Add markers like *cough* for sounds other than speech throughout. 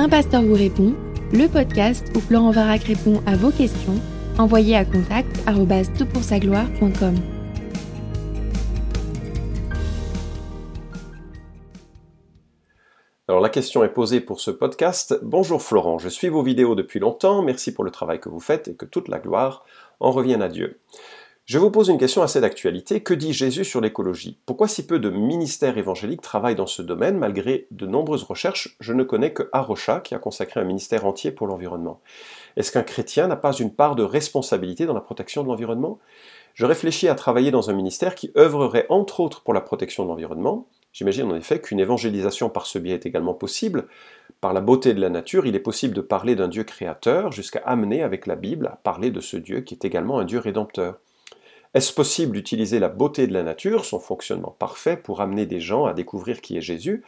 Un pasteur vous répond, le podcast où Florent Varac répond à vos questions, envoyez à contact gloire.com Alors la question est posée pour ce podcast. Bonjour Florent, je suis vos vidéos depuis longtemps, merci pour le travail que vous faites et que toute la gloire en revienne à Dieu. Je vous pose une question assez d'actualité. Que dit Jésus sur l'écologie? Pourquoi si peu de ministères évangéliques travaillent dans ce domaine? Malgré de nombreuses recherches Je ne connais que Arocha qui a consacré un ministère entier pour l'environnement. Est-ce qu'un chrétien n'a pas une part de responsabilité dans la protection de l'environnement? Je réfléchis à travailler dans un ministère qui œuvrerait entre autres pour la protection de l'environnement. J'imagine en effet qu'une évangélisation par ce biais est également possible. Par la beauté de la nature, il est possible de parler d'un Dieu créateur jusqu'à amener avec la Bible à parler de ce Dieu qui est également un Dieu rédempteur. Est-ce possible d'utiliser la beauté de la nature, son fonctionnement parfait, pour amener des gens à découvrir qui est Jésus?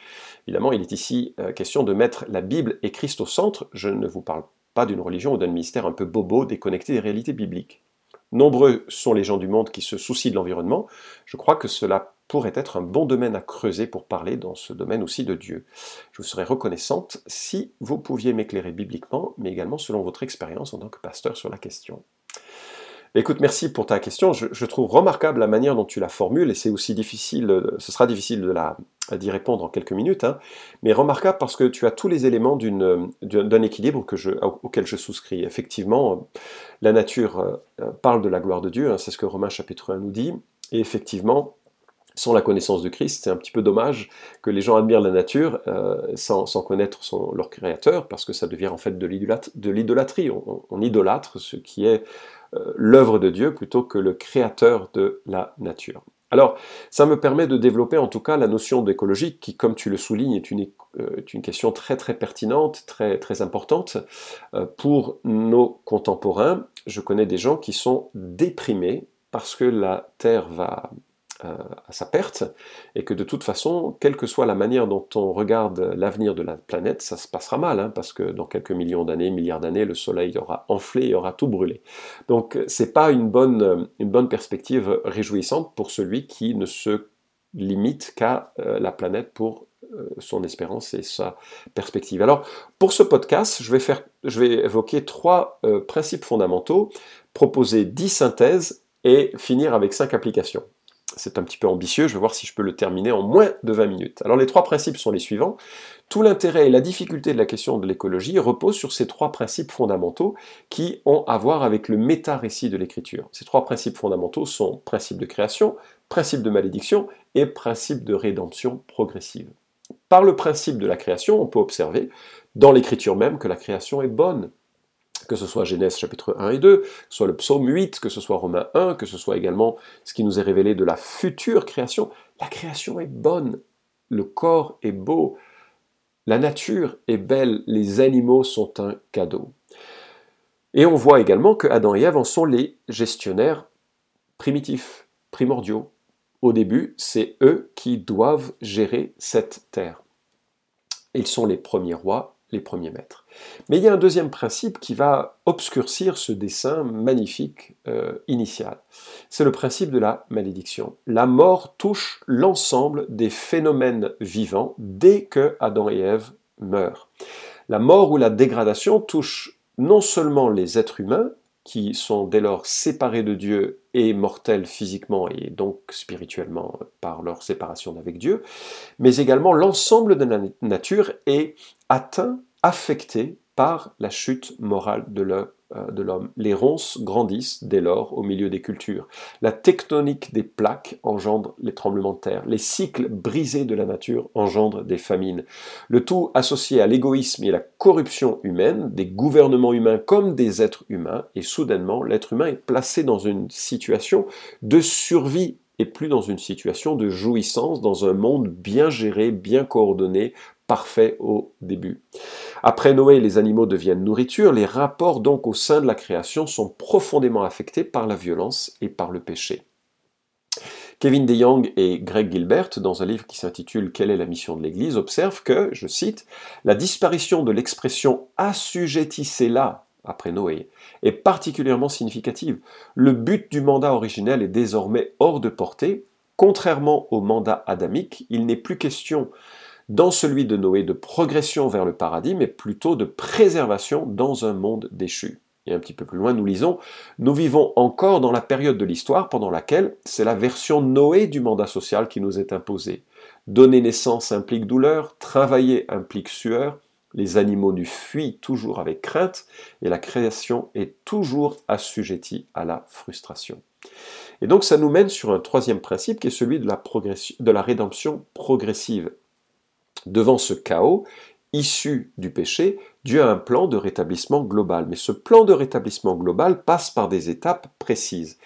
Évidemment, il est ici euh, question de mettre la Bible et Christ au centre. Je ne vous parle pas d'une religion ou d'un ministère un peu bobo, déconnecté des réalités bibliques. Nombreux sont les gens du monde qui se soucient de l'environnement. Je crois que cela pourrait être un bon domaine à creuser pour parler dans ce domaine aussi de Dieu. Je vous serais reconnaissante si vous pouviez m'éclairer bibliquement, mais également selon votre expérience en tant que pasteur sur la question. Écoute, merci pour ta question. Je, trouve remarquable la manière dont tu la formules et c'est aussi difficile, euh, ce sera difficile d'y répondre en quelques minutes, hein. mais remarquable parce que tu as tous les éléments d'un équilibre auquel je souscris. Effectivement, la nature euh, parle de la gloire de Dieu, hein, c'est ce que Romains chapitre 1 nous dit, et effectivement, sans la connaissance de Christ, c'est un petit peu dommage que les gens admirent la nature euh, sans, connaître leur créateur, parce que ça devient en fait de l'idolâtrie. on, idolâtre ce qui est euh, l'œuvre de Dieu plutôt que le créateur de la nature. Alors, ça me permet de développer en tout cas la notion d'écologie qui, comme tu le soulignes, est une, euh, question très très pertinente, très très importante euh, pour nos contemporains. Je connais des gens qui sont déprimés parce que la Terre va euh, à sa perte, et que de toute façon, quelle que soit la manière dont on regarde l'avenir de la planète, ça se passera mal, hein, parce que dans quelques millions d'années, milliards d'années, le Soleil aura enflé et aura tout brûlé. Donc c'est pas une bonne, une bonne perspective réjouissante pour celui qui ne se limite qu'à euh, la planète pour euh, son espérance et sa perspective. Alors, pour ce podcast, je vais, faire, je vais évoquer trois principes fondamentaux, proposer dix synthèses et finir avec cinq applications c'est un petit peu ambitieux, je vais voir si je peux le terminer en moins de 20 minutes. Alors les trois principes sont les suivants. Tout l'intérêt et la difficulté de la question de l'écologie reposent sur ces trois principes fondamentaux qui ont à voir avec le méta-récit de l'écriture. Ces trois principes fondamentaux sont principe de création, principe de malédiction et principe de rédemption progressive. Par le principe de la création, on peut observer dans l'écriture même que la création est bonne que ce soit Genèse chapitre 1 et 2, que ce soit le psaume 8, que ce soit Romains 1, que ce soit également ce qui nous est révélé de la future création. La création est bonne, le corps est beau, la nature est belle, les animaux sont un cadeau. Et on voit également que Adam et Ève en sont les gestionnaires primitifs, primordiaux. Au début, c'est eux qui doivent gérer cette terre. Ils sont les premiers rois les premiers maîtres. Mais il y a un deuxième principe qui va obscurcir ce dessin magnifique euh, initial. C'est le principe de la malédiction. La mort touche l'ensemble des phénomènes vivants dès que Adam et Ève meurent. La mort ou la dégradation touche non seulement les êtres humains, qui sont dès lors séparés de Dieu et mortels physiquement et donc spirituellement par leur séparation d'avec Dieu, mais également l'ensemble de la nature est atteint, affecté par la chute morale euh, de l'homme. Les ronces grandissent dès lors au milieu des cultures. La tectonique des plaques engendre les tremblements de terre. Les cycles brisés de la nature engendrent des famines. Le tout associé à l'égoïsme et la corruption humaine, des gouvernements humains comme des êtres humains, et soudainement l'être humain est placé dans une situation de survie et plus dans une situation de jouissance dans un monde bien géré, bien coordonné, parfait au début. Après Noé, les animaux deviennent nourriture, les rapports donc au sein de la création sont profondément affectés par la violence et par le péché. Kevin DeYoung et Greg Gilbert, dans un livre qui s'intitule Quelle est la mission de l'Église, observent que, je cite, la disparition de l'expression assujettissez-la après Noé est particulièrement significative. Le but du mandat originel est désormais hors de portée. Contrairement au mandat adamique, il n'est plus question dans celui de Noé de progression vers le paradis, mais plutôt de préservation dans un monde déchu. Et un petit peu plus loin, nous lisons, nous vivons encore dans la période de l'histoire pendant laquelle c'est la version Noé du mandat social qui nous est imposée. Donner naissance implique douleur, travailler implique sueur, les animaux nous fuient toujours avec crainte, et la création est toujours assujettie à la frustration. Et donc ça nous mène sur un troisième principe qui est celui de la, de la rédemption progressive. Devant ce chaos, issu du péché, Dieu a un plan de rétablissement global. Mais ce plan de rétablissement global passe par des étapes précises.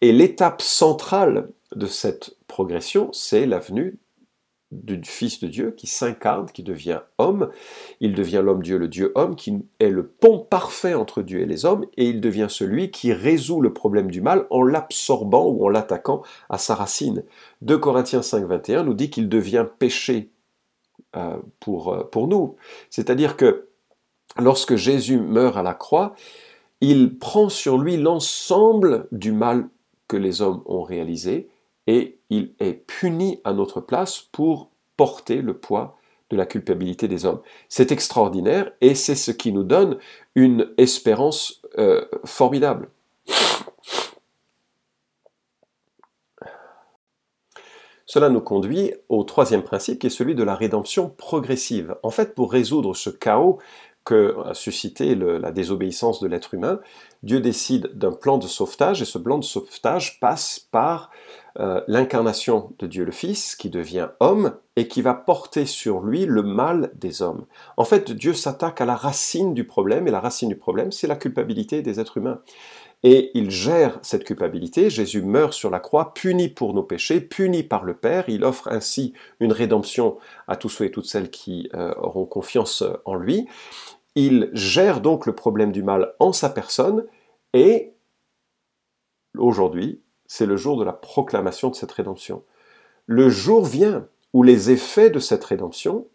Et l'étape centrale de cette progression, c'est la venue du Fils de Dieu qui s'incarne, qui devient homme. Il devient l'homme Dieu, le Dieu homme, qui est le pont parfait entre Dieu et les hommes, et il devient celui qui résout le problème du mal en l'absorbant ou en l'attaquant à sa racine. 2 Corinthiens 5, 21 nous dit qu'il devient péché pour, euh, pour nous. C'est-à-dire que lorsque Jésus meurt à la croix, il prend sur lui l'ensemble du mal que les hommes ont réalisé et il est puni à notre place pour porter le poids de la culpabilité des hommes. C'est extraordinaire et c'est ce qui nous donne une espérance euh, formidable. Cela nous conduit au troisième principe qui est celui de la rédemption progressive. En fait, pour résoudre ce chaos que a suscité la désobéissance de l'être humain, Dieu décide d'un plan de sauvetage et ce plan de sauvetage passe par euh, l'incarnation de Dieu le Fils qui devient homme et qui va porter sur lui le mal des hommes. En fait, Dieu s'attaque à la racine du problème et la racine du problème, c'est la culpabilité des êtres humains et il gère cette culpabilité. Jésus meurt sur la croix, puni pour nos péchés, puni par le Père. Il offre ainsi une rédemption à tous ceux et toutes celles qui euh, auront confiance en lui. Il gère donc le problème du mal en sa personne et aujourd'hui, c'est le jour de la proclamation de cette rédemption. Le jour vient où les effets de cette rédemption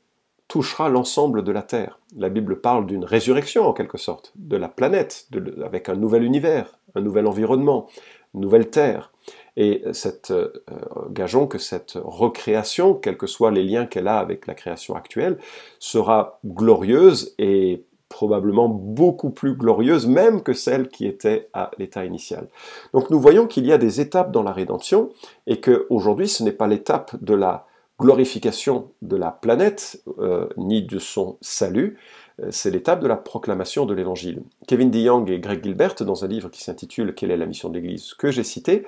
touchera l'ensemble de la Terre. La Bible parle d'une résurrection en quelque sorte, de la planète, avec un nouvel univers, un nouvel environnement, une nouvelle Terre. Et cette, euh, gageons que cette recréation, quels que soient les liens qu'elle a avec la création actuelle, sera glorieuse et probablement beaucoup plus glorieuse même que celle qui était à l'état initial. Donc nous voyons qu'il y a des étapes dans la rédemption et qu'aujourd'hui ce n'est pas l'étape de la glorification de la planète, euh, ni de son salut, c'est l'étape de la proclamation de l'Évangile. Kevin DeYoung et Greg Gilbert, dans un livre qui s'intitule Quelle est la mission de l'Église que j'ai cité,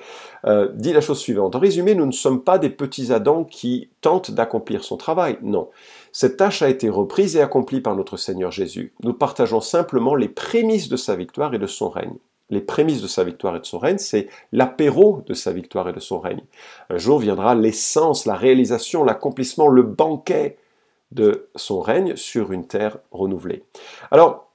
euh, dit la chose suivante. En résumé, nous ne sommes pas des petits Adams qui tentent d'accomplir son travail. Non. Cette tâche a été reprise et accomplie par notre Seigneur Jésus. Nous partageons simplement les prémices de sa victoire et de son règne les prémices de sa victoire et de son règne, c'est l'apéro de sa victoire et de son règne. Un jour viendra l'essence, la réalisation, l'accomplissement, le banquet de son règne sur une terre renouvelée. Alors,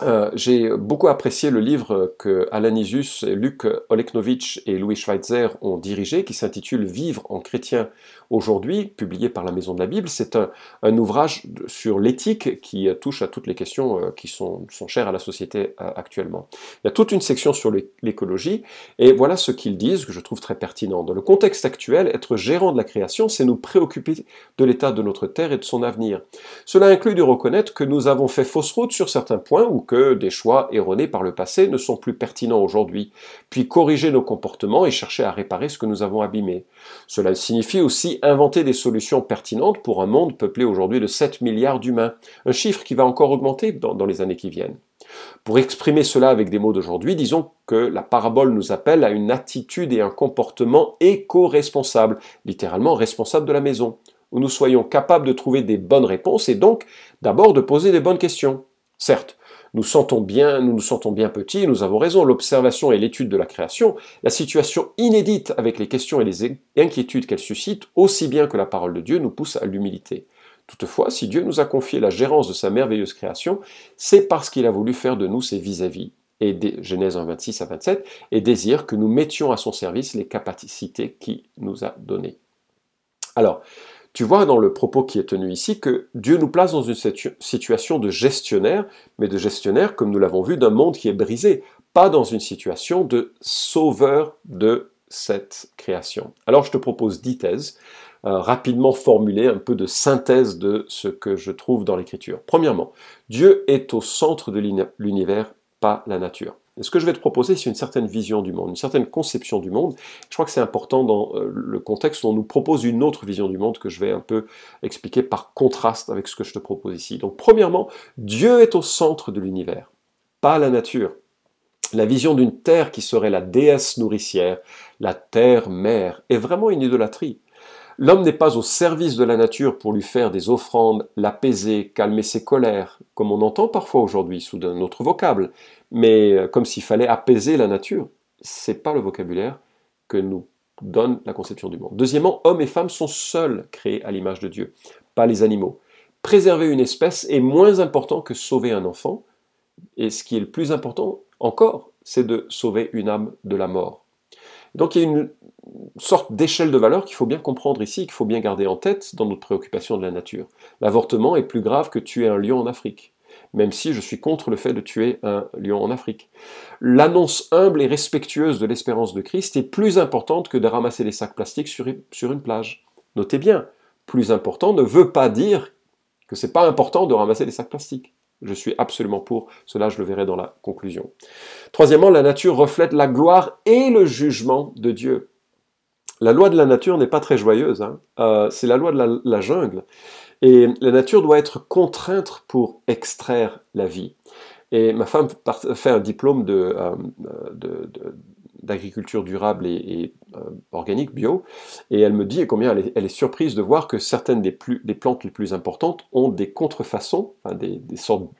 euh, j'ai beaucoup apprécié le livre que Alan Isus, Luc Oleknovitch et Louis Schweitzer ont dirigé, qui s'intitule Vivre en chrétien aujourd'hui, publié par la Maison de la Bible. C'est un, ouvrage sur l'éthique qui touche à toutes les questions euh, qui sont, sont chères à la société euh, actuellement. Il y a toute une section sur l'écologie, et voilà ce qu'ils disent, que je trouve très pertinent. Dans le contexte actuel, être gérant de la création, c'est nous préoccuper de l'état de notre terre et de son avenir. Cela inclut de reconnaître que nous avons fait fausse route sur certains points, ou que des choix erronés par le passé ne sont plus pertinents aujourd'hui, puis corriger nos comportements et chercher à réparer ce que nous avons abîmé. Cela signifie aussi inventer des solutions pertinentes pour un monde peuplé aujourd'hui de 7 milliards d'humains, un chiffre qui va encore augmenter dans, les années qui viennent. Pour exprimer cela avec des mots d'aujourd'hui, disons que la parabole nous appelle à une attitude et un comportement éco-responsable, littéralement responsable de la maison, où nous soyons capables de trouver des bonnes réponses et donc d'abord de poser des bonnes questions. Certes, nous sentons bien, nous nous sentons bien petits, nous avons raison, l'observation et l'étude de la création, la situation inédite avec les questions et les inquiétudes qu'elle suscite, aussi bien que la parole de Dieu nous pousse à l'humilité. Toutefois, si Dieu nous a confié la gérance de sa merveilleuse création, c'est parce qu'il a voulu faire de nous ses vis-à-vis. Et Genèse 1, 26 à 27, et désire que nous mettions à son service les capacités qu'il nous a données. Alors, tu vois dans le propos qui est tenu ici que Dieu nous place dans une situation de gestionnaire, mais de gestionnaire, comme nous l'avons vu, d'un monde qui est brisé, pas dans une situation de sauveur de cette création. Alors je te propose dix thèses rapidement formuler un peu de synthèse de ce que je trouve dans l'écriture. Premièrement, Dieu est au centre de l'univers, pas la nature. Ce que je vais te proposer, c'est une certaine vision du monde, une certaine conception du monde. Je crois que c'est important dans euh, le contexte où on nous propose une autre vision du monde que je vais un peu expliquer par contraste avec ce que je te propose ici. Donc premièrement, Dieu est au centre de l'univers, pas la nature. La vision d'une terre qui serait la déesse nourricière, la terre-mère, est vraiment une idolâtrie. L'homme n'est pas au service de la nature pour lui faire des offrandes, l'apaiser, calmer ses colères, comme on entend parfois aujourd'hui sous un autre vocable, mais euh, comme s'il fallait apaiser la nature. C'est pas le vocabulaire que nous donne la conception du monde. Deuxièmement, hommes et femmes sont seuls créés à l'image de Dieu, pas les animaux. Préserver une espèce est moins important que sauver un enfant, et ce qui est le plus important encore, c'est de sauver une âme de la mort. Donc il y a une sorte d'échelle de valeur qu'il faut bien comprendre ici, qu'il faut bien garder en tête dans notre préoccupation de la nature. L'avortement est plus grave que tuer un lion en Afrique même si je suis contre le fait de tuer un lion en Afrique. L'annonce humble et respectueuse de l'espérance de Christ est plus importante que de ramasser des sacs plastiques sur, une plage. Notez bien, plus important ne veut pas dire que c'est pas important de ramasser des sacs plastiques. Je suis absolument pour, cela je le verrai dans la conclusion. Troisièmement, la nature reflète la gloire et le jugement de Dieu. La loi de la nature n'est pas très joyeuse, hein. euh, c'est la loi de la jungle. Et la nature doit être contrainte pour extraire la vie. Et ma femme fait un diplôme euh, d'agriculture durable et, euh, organique, bio, et elle me dit combien elle est, surprise de voir que certaines des, plantes les plus importantes ont des contrefaçons, des, des sortes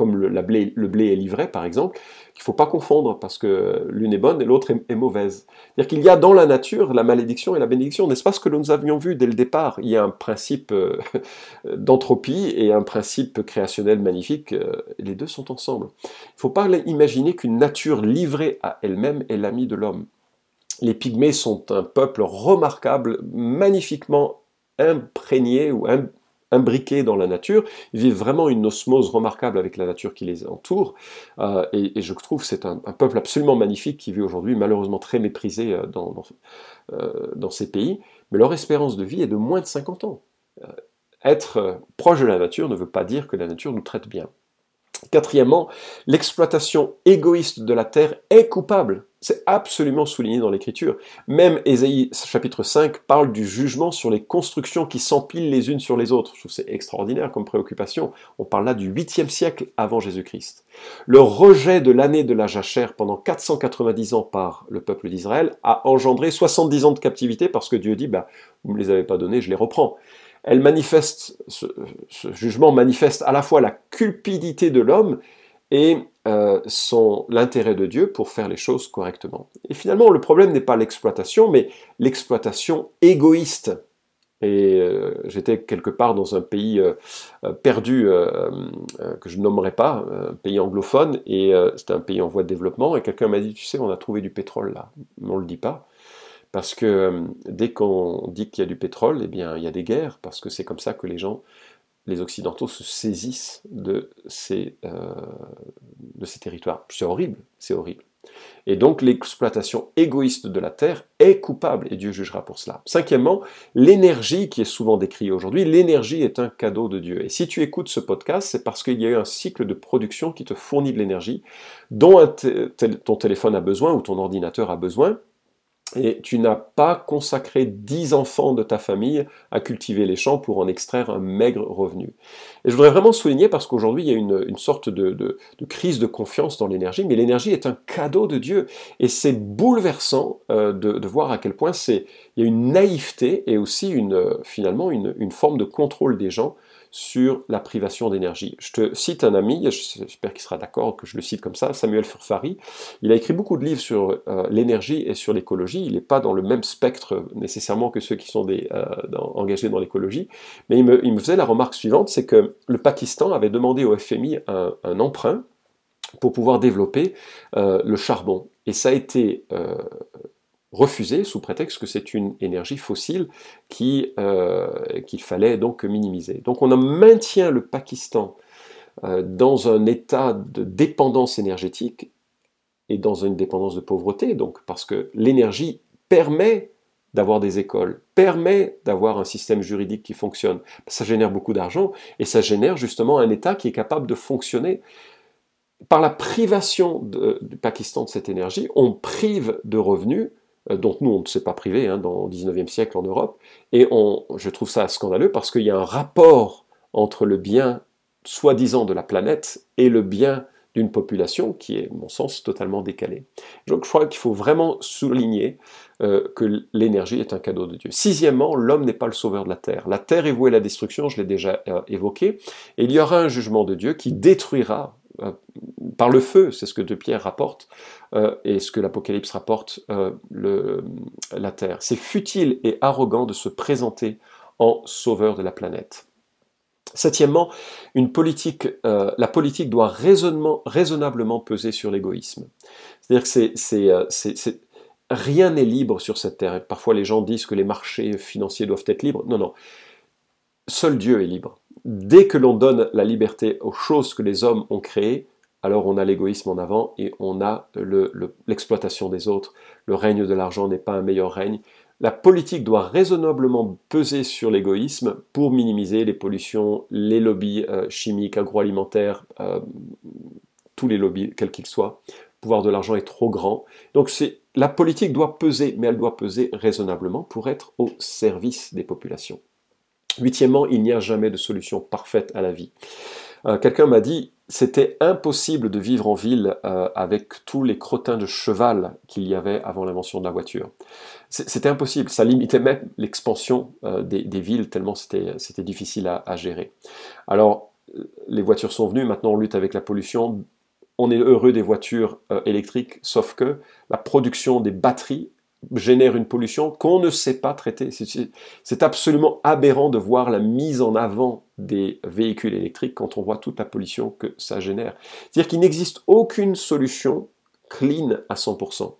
comme le, blé, le blé est livré par exemple, qu'il ne faut pas confondre parce que l'une est bonne et l'autre est, mauvaise. C'est-à-dire qu'il y a dans la nature la malédiction et la bénédiction, n'est-ce pas ce que nous avions vu dès le départ? Il y a un principe euh, *laughs* d'entropie et un principe créationnel magnifique, euh, les deux sont ensemble. Il ne faut pas imaginer qu'une nature livrée à elle-même est l'ami de l'homme. Les pygmées sont un peuple remarquable, magnifiquement imprégné ou imbriqués dans la nature, ils vivent vraiment une osmose remarquable avec la nature qui les entoure, euh, et, je trouve c'est un, peuple absolument magnifique qui vit aujourd'hui malheureusement très méprisé euh, dans, euh, dans, ces pays, mais leur espérance de vie est de moins de 50 ans. être proche de la nature ne veut pas dire que la nature nous traite bien. Quatrièmement, l'exploitation égoïste de la terre est coupable. C'est absolument souligné dans l'Écriture. Même Ésaïe chapitre 5 parle du jugement sur les constructions qui s'empilent les unes sur les autres. Je trouve c'est extraordinaire comme préoccupation. On parle là du 8e siècle avant Jésus-Christ. Le rejet de l'année de la jachère pendant 490 ans par le peuple d'Israël a engendré 70 ans de captivité parce que Dieu dit, bah, vous ne me les avez pas donnés, je les reprends elle manifeste, ce, jugement manifeste à la fois la cupidité de l'homme et euh, l'intérêt de Dieu pour faire les choses correctement. Et finalement, le problème n'est pas l'exploitation, mais l'exploitation égoïste. Et euh, j'étais quelque part dans un pays euh, perdu que je nommerai pas, un pays anglophone, et c'était un pays en voie de développement, et quelqu'un m'a dit, tu sais, on a trouvé du pétrole là, on ne le dit pas. Parce que euh, dès qu'on dit qu'il y a du pétrole, eh bien, il y a des guerres, parce que c'est comme ça que les gens, les Occidentaux, se saisissent de ces, euh, de ces territoires. C'est horrible, c'est horrible. Et donc l'exploitation égoïste de la terre est coupable, et Dieu jugera pour cela. Cinquièmement, l'énergie qui est souvent décrite aujourd'hui, l'énergie est un cadeau de Dieu. Et si tu écoutes ce podcast, c'est parce qu'il y a eu un cycle de production qui te fournit de l'énergie, dont ton téléphone a besoin ou ton ordinateur a besoin, et tu n'as pas consacré dix enfants de ta famille à cultiver les champs pour en extraire un maigre revenu. Et je voudrais vraiment souligner parce qu'aujourd'hui il y a une, sorte de, crise de confiance dans l'énergie, mais l'énergie est un cadeau de Dieu. Et c'est bouleversant euh, de, voir à quel point c'est, il y a une naïveté et aussi une, finalement une, une forme de contrôle des gens sur la privation d'énergie. Je te cite un ami, j'espère qu'il sera d'accord que je le cite comme ça, Samuel Furfari. Il a écrit beaucoup de livres sur euh, l'énergie et sur l'écologie. Il n'est pas dans le même spectre nécessairement que ceux qui sont euh, engagés dans l'écologie, mais il me, faisait la remarque suivante, c'est que le Pakistan avait demandé au FMI un, emprunt pour pouvoir développer euh, le charbon. Et ça a été refusé sous prétexte que c'est une énergie fossile euh, qu'il fallait donc minimiser. Donc on maintient le Pakistan euh, dans un état de dépendance énergétique et dans une dépendance de pauvreté, donc parce que l'énergie permet d'avoir des écoles, permet d'avoir un système juridique qui fonctionne. Ça génère beaucoup d'argent et ça génère justement un État qui est capable de fonctionner. Par la privation du Pakistan de cette énergie, on prive de revenus dont nous on ne s'est pas privé hein, dans le 19e siècle en Europe, et on, je trouve ça scandaleux parce qu'il y a un rapport entre le bien soi-disant de la planète et le bien d'une population qui est, à mon sens, totalement décalée. Donc je crois qu'il faut vraiment souligner euh, que l'énergie est un cadeau de Dieu. Sixièmement, l'homme n'est pas le sauveur de la terre. La terre est vouée à la destruction, je l'ai déjà euh, évoqué, et il y aura un jugement de Dieu qui détruira euh, par le feu, c'est ce que De Pierre rapporte, et ce que l'Apocalypse rapporte, le, la terre. C'est futile et arrogant de se présenter en sauveur de la planète. Septièmement, euh, la politique doit raisonnablement peser sur l'égoïsme. C'est-à-dire que euh, rien n'est libre sur cette terre. Parfois les gens disent que les marchés financiers doivent être libres. Non, non. Seul Dieu est libre. Dès que l'on donne la liberté aux choses que les hommes ont créées, alors on a l'égoïsme en avant et on a l'exploitation des autres. Le règne de l'argent n'est pas un meilleur règne la politique doit raisonnablement peser sur l'égoïsme pour minimiser les pollutions, les lobbies euh, chimiques, agroalimentaires, euh, tous les lobbies, quels qu'ils soient. Le pouvoir de l'argent est trop grand. Donc la politique doit peser, mais elle doit peser raisonnablement pour être au service des populations. Huitièmement, il n'y a jamais de solution parfaite à la vie. Euh, quelqu'un m'a dit, c'était impossible de vivre en ville euh, avec tous les crottins de cheval qu'il y avait avant l'invention de la voiture. C'était impossible, ça limitait même l'expansion euh, des, villes tellement c'était difficile à, gérer. Alors, les voitures sont venues, maintenant on lutte avec la pollution. On est heureux des voitures électriques, sauf que la production des batteries génère une pollution qu'on ne sait pas traiter. C'est absolument aberrant de voir la mise en avant des véhicules électriques quand on voit toute la pollution que ça génère. C'est-à-dire qu'il n'existe aucune solution clean à 100%.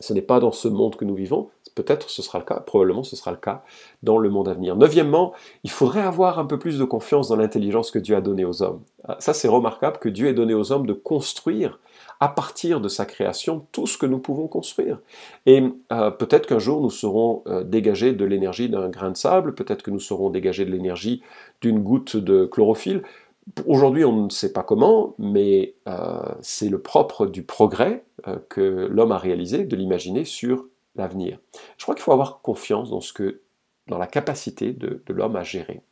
Ce n'est pas dans ce monde que nous vivons, peut-être ce sera le cas, probablement ce sera le cas dans le monde à venir. Neuvièmement, il faudrait avoir un peu plus de confiance dans l'intelligence que Dieu a donnée aux hommes. Ah, ça c'est remarquable que Dieu ait donné aux hommes de construire à partir de sa création tout ce que nous pouvons construire. Et euh, peut-être qu'un jour nous serons euh, dégagés de l'énergie d'un grain de sable, peut-être que nous serons dégagés de l'énergie d'une goutte de chlorophylle. Aujourd'hui, on ne sait pas comment, mais euh, c'est le propre du progrès que l'homme a réalisé, de l'imaginer sur l'avenir. Je crois qu'il faut avoir confiance dans, ce que, dans la capacité de l'homme à gérer.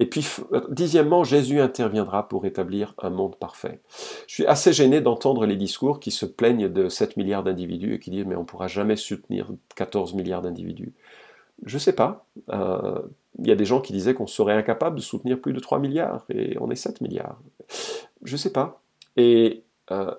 Et puis, euh, dixièmement, Jésus interviendra pour établir un monde parfait. Je suis assez gêné d'entendre les discours qui se plaignent de 7 milliards d'individus et qui disent mais on ne pourra jamais soutenir 14 milliards d'individus. Je ne sais pas. Euh, il y a des gens qui disaient qu'on serait incapable de soutenir plus de 3 milliards et on est 7 milliards. Je ne sais pas. Et euh,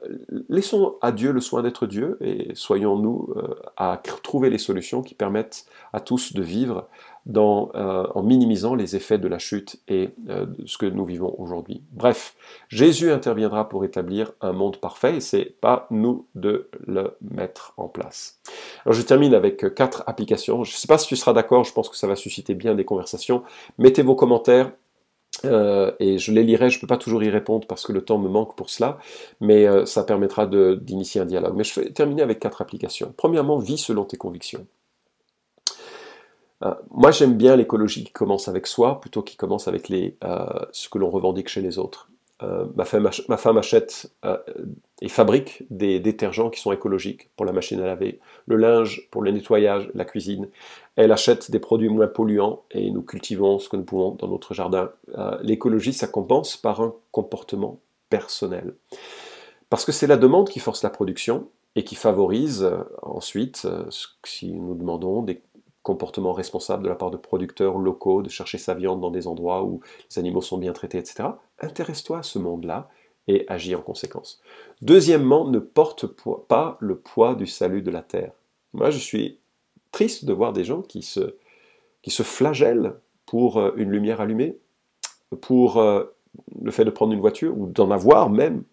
laissons à Dieu le soin d'être Dieu et soyons-nous à trouver les solutions qui permettent à tous de vivre euh, en minimisant les effets de la chute et euh, de ce que nous vivons aujourd'hui. Bref, Jésus interviendra pour établir un monde parfait et c'est pas nous de le mettre en place. Alors je termine avec quatre applications. Je ne sais pas si tu seras d'accord, je pense que ça va susciter bien des conversations. Mettez vos commentaires. Euh, et je les lirai, je ne peux pas toujours y répondre parce que le temps me manque pour cela, mais ça permettra d'initier un dialogue. Mais je vais terminer avec quatre applications. Premièrement, vis selon tes convictions. Euh, moi, j'aime bien l'écologie qui commence avec soi plutôt qui commence avec euh, ce que l'on revendique chez les autres. Euh, ma, femme, ma, femme, achète et fabrique des détergents qui sont écologiques pour la machine à laver, le linge pour le nettoyage, la cuisine. Elle achète des produits moins polluants et nous cultivons ce que nous pouvons dans notre jardin. L'écologie, ça compense par un comportement personnel. Parce que c'est la demande qui force la production et qui favorise ensuite, si nous demandons des comportement responsable de la part de producteurs locaux, de chercher sa viande dans des endroits où les animaux sont bien traités, etc. Intéresse-toi à ce monde-là et agis en conséquence. Deuxièmement, ne porte pas le poids du salut de la terre. Moi, je suis triste de voir des gens qui se, qui se flagellent pour euh, une lumière allumée, pour euh, le fait de prendre une voiture ou d'en avoir même.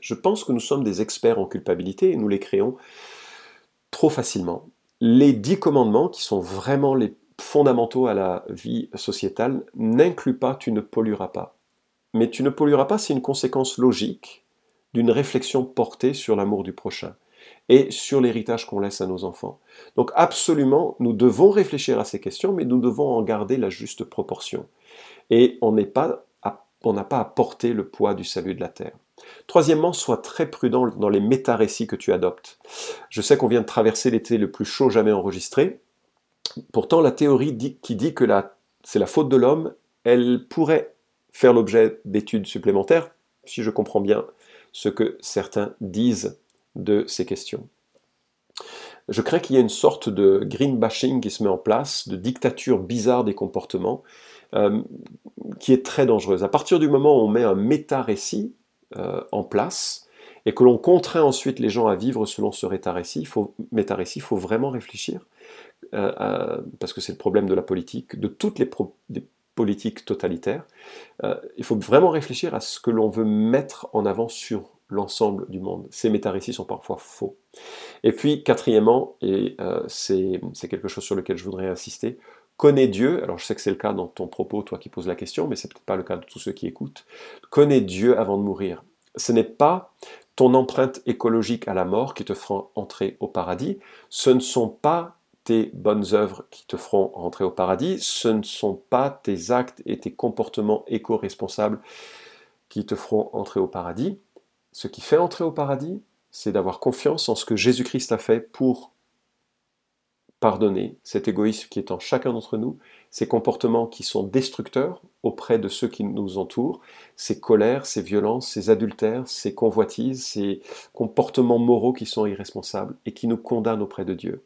Je pense que nous sommes des experts en culpabilité et nous les créons trop facilement les dix commandements, qui sont vraiment les fondamentaux à la vie sociétale, n'incluent pas tu ne pollueras pas. Mais tu ne pollueras pas, c'est une conséquence logique d'une réflexion portée sur l'amour du prochain. et sur l'héritage qu'on laisse à nos enfants. Donc absolument, nous devons réfléchir à ces questions, mais nous devons en garder la juste proportion. Et on n'a pas à porter le poids du salut de la terre. Troisièmement, sois très prudent dans les méta-récits que tu adoptes. Je sais qu'on vient de traverser l'été le plus chaud jamais enregistré. Pourtant, la théorie qui dit que c'est la faute de l'homme, elle pourrait faire l'objet d'études supplémentaires, si je comprends bien ce que certains disent de ces questions. Je crains qu'il y ait une sorte de green bashing qui se met en place, de dictature bizarre des comportements, euh, qui est très dangereuse. À partir du moment où on met un méta-récit euh, en place et que l'on contraint ensuite les gens à vivre selon ce méta-récit, il faut, il faut vraiment réfléchir, euh, parce que c'est le problème de la politique, de toutes les, politiques totalitaires. il faut vraiment réfléchir à ce que l'on veut mettre en avant sur l'ensemble du monde. Ces méta-récits sont parfois faux. Et puis, quatrièmement, et c'est quelque chose sur lequel je voudrais insister, Connais Dieu, alors je sais que c'est le cas dans ton propos, toi qui poses la question, mais c'est peut-être pas le cas de tous ceux qui écoutent. Connais Dieu avant de mourir. Ce n'est pas ton empreinte écologique à la mort qui te fera entrer au paradis. Ce ne sont pas tes bonnes œuvres qui te feront rentrer au paradis. Ce ne sont pas tes actes et tes comportements éco-responsables qui te feront entrer au paradis. Ce qui fait entrer au paradis, c'est d'avoir confiance en ce que Jésus-Christ a fait pour pardonner cet égoïsme qui est en chacun d'entre nous, ces comportements qui sont destructeurs auprès de ceux qui nous entourent, ces colères, ces violences, ces adultères, ces convoitises, ces comportements moraux qui sont irresponsables et qui nous condamnent auprès de Dieu.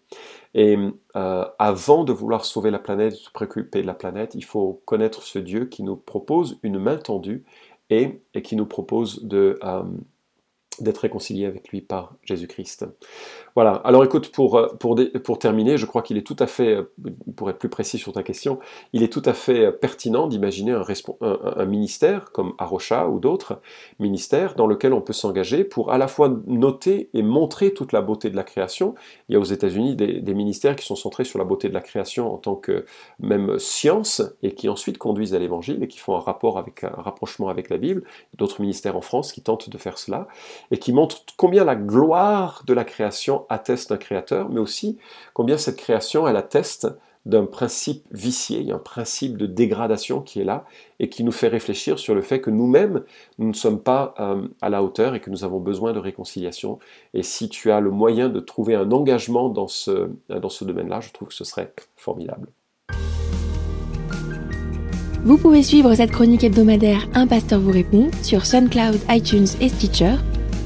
Et euh, avant de vouloir sauver la planète, de se préoccuper de la planète, il faut connaître ce Dieu qui nous propose une main tendue et, qui nous propose de... Euh, d'être réconcilié avec lui par Jésus-Christ. Voilà, alors écoute, pour, euh, pour, terminer, je crois qu'il est tout à fait, euh, pour être plus précis sur ta question, il est tout à fait euh, pertinent d'imaginer un, un, ministère comme Arocha ou d'autres ministères dans lequel on peut s'engager pour à la fois noter et montrer toute la beauté de la création. Il y a aux États-Unis des, des, ministères qui sont centrés sur la beauté de la création en tant que même science et qui ensuite conduisent à l'évangile et qui font un rapport avec un rapprochement avec la Bible. D'autres ministères en France qui tentent de faire cela et qui montrent combien la gloire de la création atteste d'un créateur, mais aussi combien cette création, elle atteste d'un principe vicié, il y a un principe de dégradation qui est là et qui nous fait réfléchir sur le fait que nous-mêmes, nous ne sommes pas euh, à la hauteur et que nous avons besoin de réconciliation. Et si tu as le moyen de trouver un engagement dans ce, dans ce domaine-là, je trouve que ce serait formidable. Vous pouvez suivre cette chronique hebdomadaire Un pasteur vous répond sur SoundCloud, iTunes et Stitcher